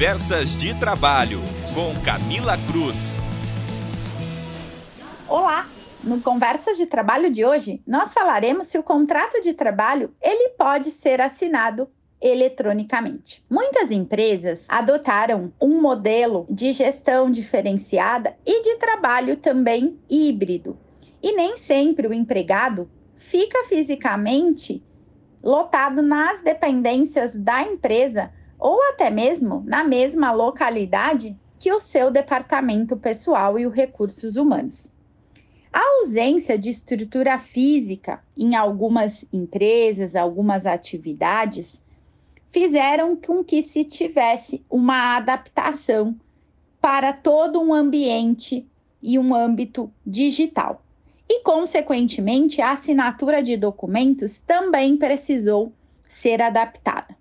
Conversas de Trabalho, com Camila Cruz. Olá! No Conversas de Trabalho de hoje, nós falaremos se o contrato de trabalho ele pode ser assinado eletronicamente. Muitas empresas adotaram um modelo de gestão diferenciada e de trabalho também híbrido. E nem sempre o empregado fica fisicamente lotado nas dependências da empresa ou até mesmo na mesma localidade que o seu departamento pessoal e os recursos humanos. A ausência de estrutura física em algumas empresas, algumas atividades, fizeram com que se tivesse uma adaptação para todo um ambiente e um âmbito digital. E, consequentemente, a assinatura de documentos também precisou ser adaptada.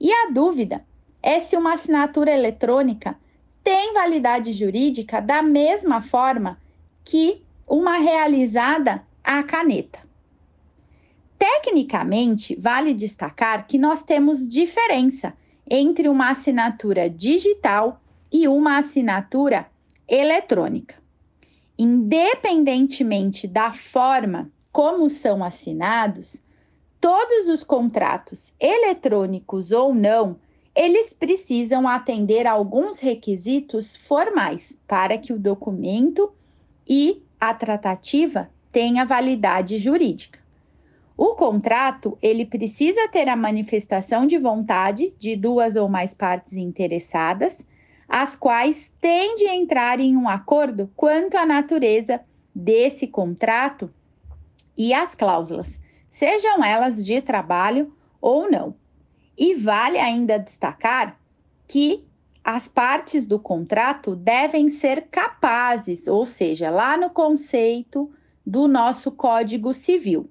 E a dúvida é se uma assinatura eletrônica tem validade jurídica da mesma forma que uma realizada à caneta. Tecnicamente, vale destacar que nós temos diferença entre uma assinatura digital e uma assinatura eletrônica. Independentemente da forma como são assinados, todos os contratos, eletrônicos ou não, eles precisam atender a alguns requisitos formais para que o documento e a tratativa tenha validade jurídica. O contrato, ele precisa ter a manifestação de vontade de duas ou mais partes interessadas, as quais têm de entrar em um acordo quanto à natureza desse contrato e as cláusulas, sejam elas de trabalho ou não. E vale ainda destacar que as partes do contrato devem ser capazes, ou seja, lá no conceito do nosso Código Civil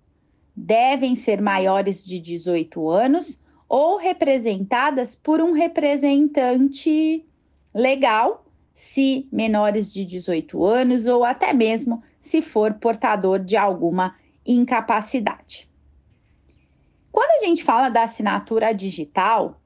devem ser maiores de 18 anos ou representadas por um representante legal, se menores de 18 anos ou até mesmo se for portador de alguma incapacidade. Quando a gente fala da assinatura digital,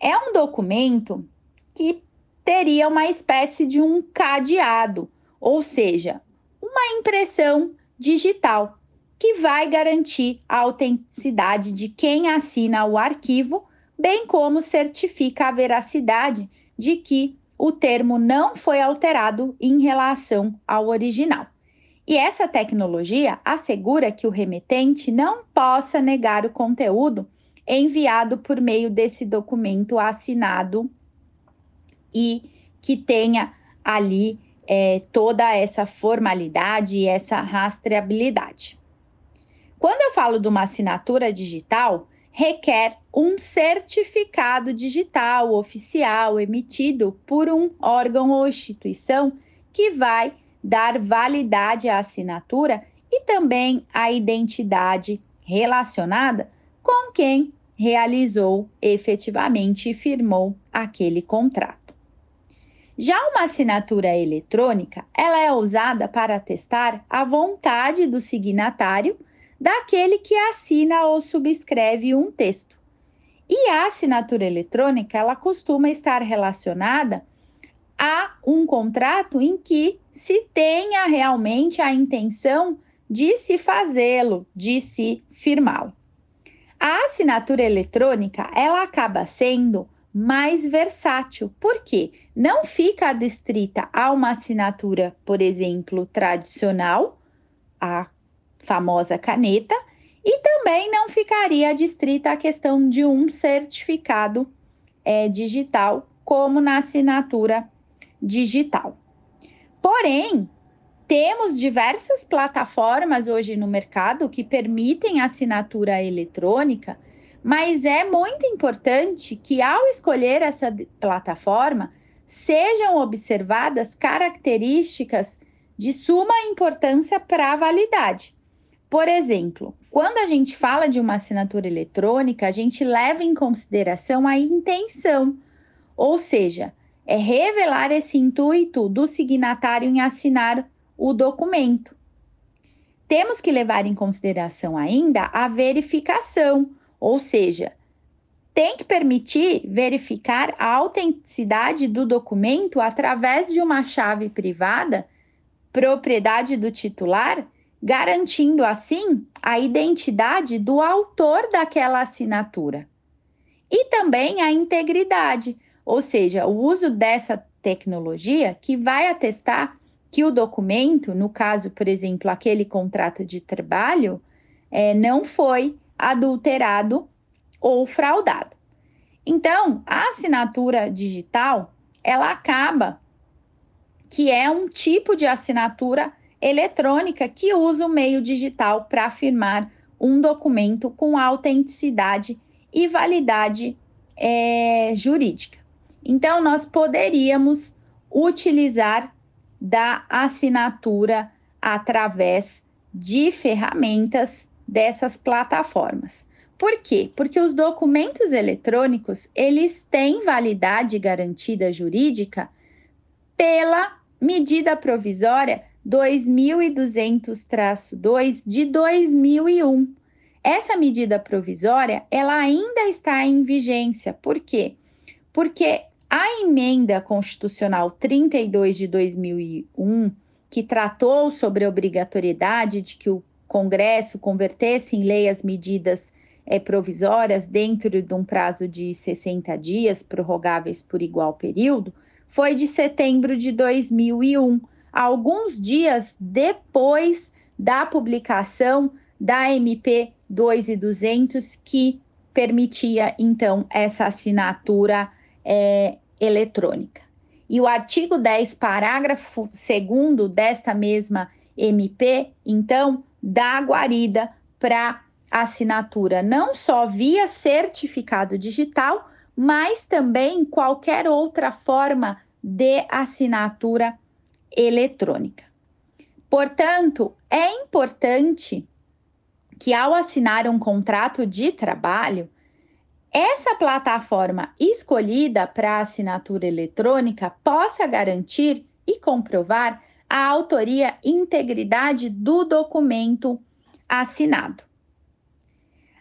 é um documento que teria uma espécie de um cadeado, ou seja, uma impressão digital que vai garantir a autenticidade de quem assina o arquivo, bem como certifica a veracidade de que o termo não foi alterado em relação ao original. E essa tecnologia assegura que o remetente não possa negar o conteúdo enviado por meio desse documento assinado e que tenha ali é, toda essa formalidade e essa rastreabilidade. Quando eu falo de uma assinatura digital, requer um certificado digital oficial emitido por um órgão ou instituição que vai dar validade à assinatura e também à identidade relacionada com quem realizou efetivamente e firmou aquele contrato. Já uma assinatura eletrônica, ela é usada para atestar a vontade do signatário daquele que assina ou subscreve um texto. E a assinatura eletrônica, ela costuma estar relacionada a um contrato em que se tenha realmente a intenção de se fazê-lo, de se firmá-lo. A assinatura eletrônica, ela acaba sendo mais versátil, porque não fica adstrita a uma assinatura, por exemplo, tradicional, a famosa caneta, e também não ficaria distrita a questão de um certificado é, digital, como na assinatura digital. Porém, temos diversas plataformas hoje no mercado que permitem assinatura eletrônica, mas é muito importante que, ao escolher essa plataforma, sejam observadas características de suma importância para a validade. Por exemplo, quando a gente fala de uma assinatura eletrônica, a gente leva em consideração a intenção, ou seja, é revelar esse intuito do signatário em assinar o documento. Temos que levar em consideração ainda a verificação, ou seja, tem que permitir verificar a autenticidade do documento através de uma chave privada, propriedade do titular, garantindo assim a identidade do autor daquela assinatura. E também a integridade, ou seja, o uso dessa tecnologia que vai atestar que o documento, no caso, por exemplo, aquele contrato de trabalho, é, não foi adulterado ou fraudado. Então, a assinatura digital, ela acaba que é um tipo de assinatura eletrônica que usa o meio digital para afirmar um documento com autenticidade e validade é, jurídica. Então, nós poderíamos utilizar da assinatura através de ferramentas dessas plataformas. Por quê? Porque os documentos eletrônicos, eles têm validade garantida jurídica pela medida provisória 2200-2 de 2001. Essa medida provisória, ela ainda está em vigência. Por quê? Porque a emenda constitucional 32 de 2001, que tratou sobre a obrigatoriedade de que o Congresso convertesse em lei as medidas é, provisórias dentro de um prazo de 60 dias, prorrogáveis por igual período, foi de setembro de 2001, alguns dias depois da publicação da MP 2200, que permitia então essa assinatura é, eletrônica. E o artigo 10, parágrafo 2 desta mesma MP, então, dá guarida para assinatura não só via certificado digital, mas também qualquer outra forma de assinatura eletrônica. Portanto, é importante que ao assinar um contrato de trabalho, essa plataforma escolhida para assinatura eletrônica possa garantir e comprovar a autoria e integridade do documento assinado.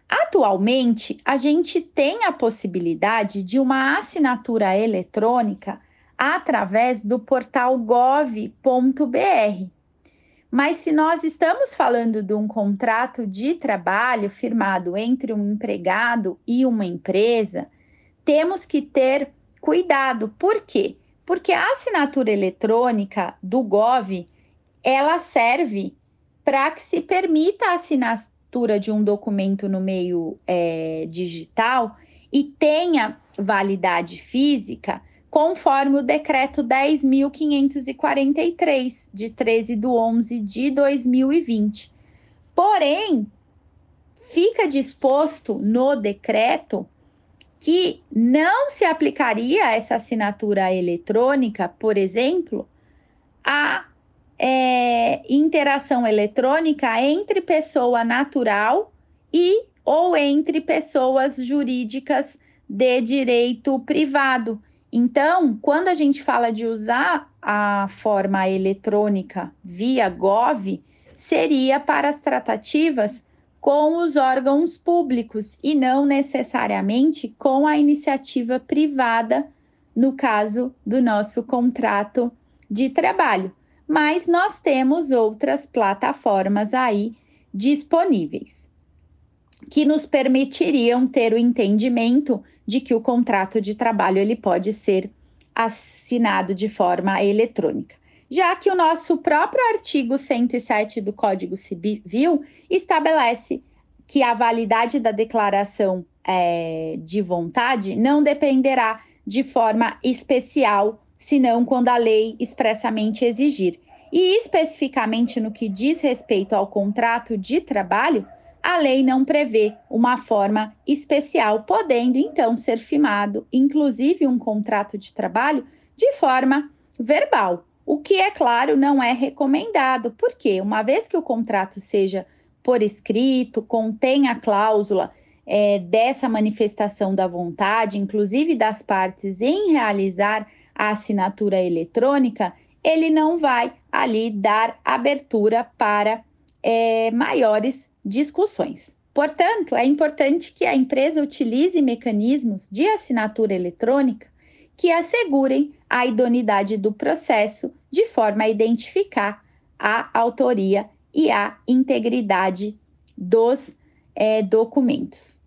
Atualmente, a gente tem a possibilidade de uma assinatura eletrônica através do portal gov.br. Mas se nós estamos falando de um contrato de trabalho firmado entre um empregado e uma empresa, temos que ter cuidado. Por quê? Porque a assinatura eletrônica do Gov, ela serve para que se permita a assinatura de um documento no meio é, digital e tenha validade física, conforme o decreto 10.543, de 13 de 11 de 2020. Porém, fica disposto no decreto que não se aplicaria essa assinatura eletrônica, por exemplo, a é, interação eletrônica entre pessoa natural e ou entre pessoas jurídicas de direito privado. Então, quando a gente fala de usar a forma eletrônica via GOV, seria para as tratativas com os órgãos públicos e não necessariamente com a iniciativa privada, no caso do nosso contrato de trabalho. Mas nós temos outras plataformas aí disponíveis que nos permitiriam ter o entendimento de que o contrato de trabalho ele pode ser assinado de forma eletrônica. Já que o nosso próprio artigo 107 do Código Civil estabelece que a validade da declaração é, de vontade não dependerá de forma especial senão quando a lei expressamente exigir. E especificamente no que diz respeito ao contrato de trabalho, a lei não prevê uma forma especial, podendo então ser firmado, inclusive um contrato de trabalho, de forma verbal. O que, é claro, não é recomendado, porque uma vez que o contrato seja por escrito, contém a cláusula é, dessa manifestação da vontade, inclusive das partes, em realizar a assinatura eletrônica, ele não vai ali dar abertura para é, maiores discussões. Portanto, é importante que a empresa utilize mecanismos de assinatura eletrônica que assegurem a idoneidade do processo de forma a identificar a autoria e a integridade dos é, documentos.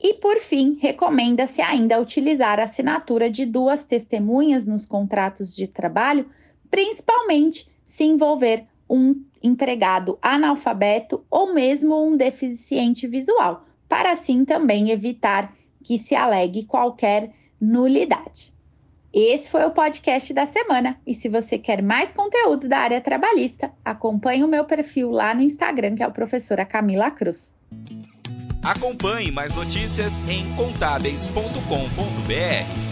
E, por fim, recomenda-se ainda utilizar a assinatura de duas testemunhas nos contratos de trabalho, principalmente se envolver um empregado analfabeto ou mesmo um deficiente visual, para assim também evitar que se alegue qualquer nulidade. Esse foi o podcast da semana e se você quer mais conteúdo da área trabalhista, acompanhe o meu perfil lá no Instagram, que é o professora Camila Cruz. Acompanhe mais notícias em contábeis.com.br.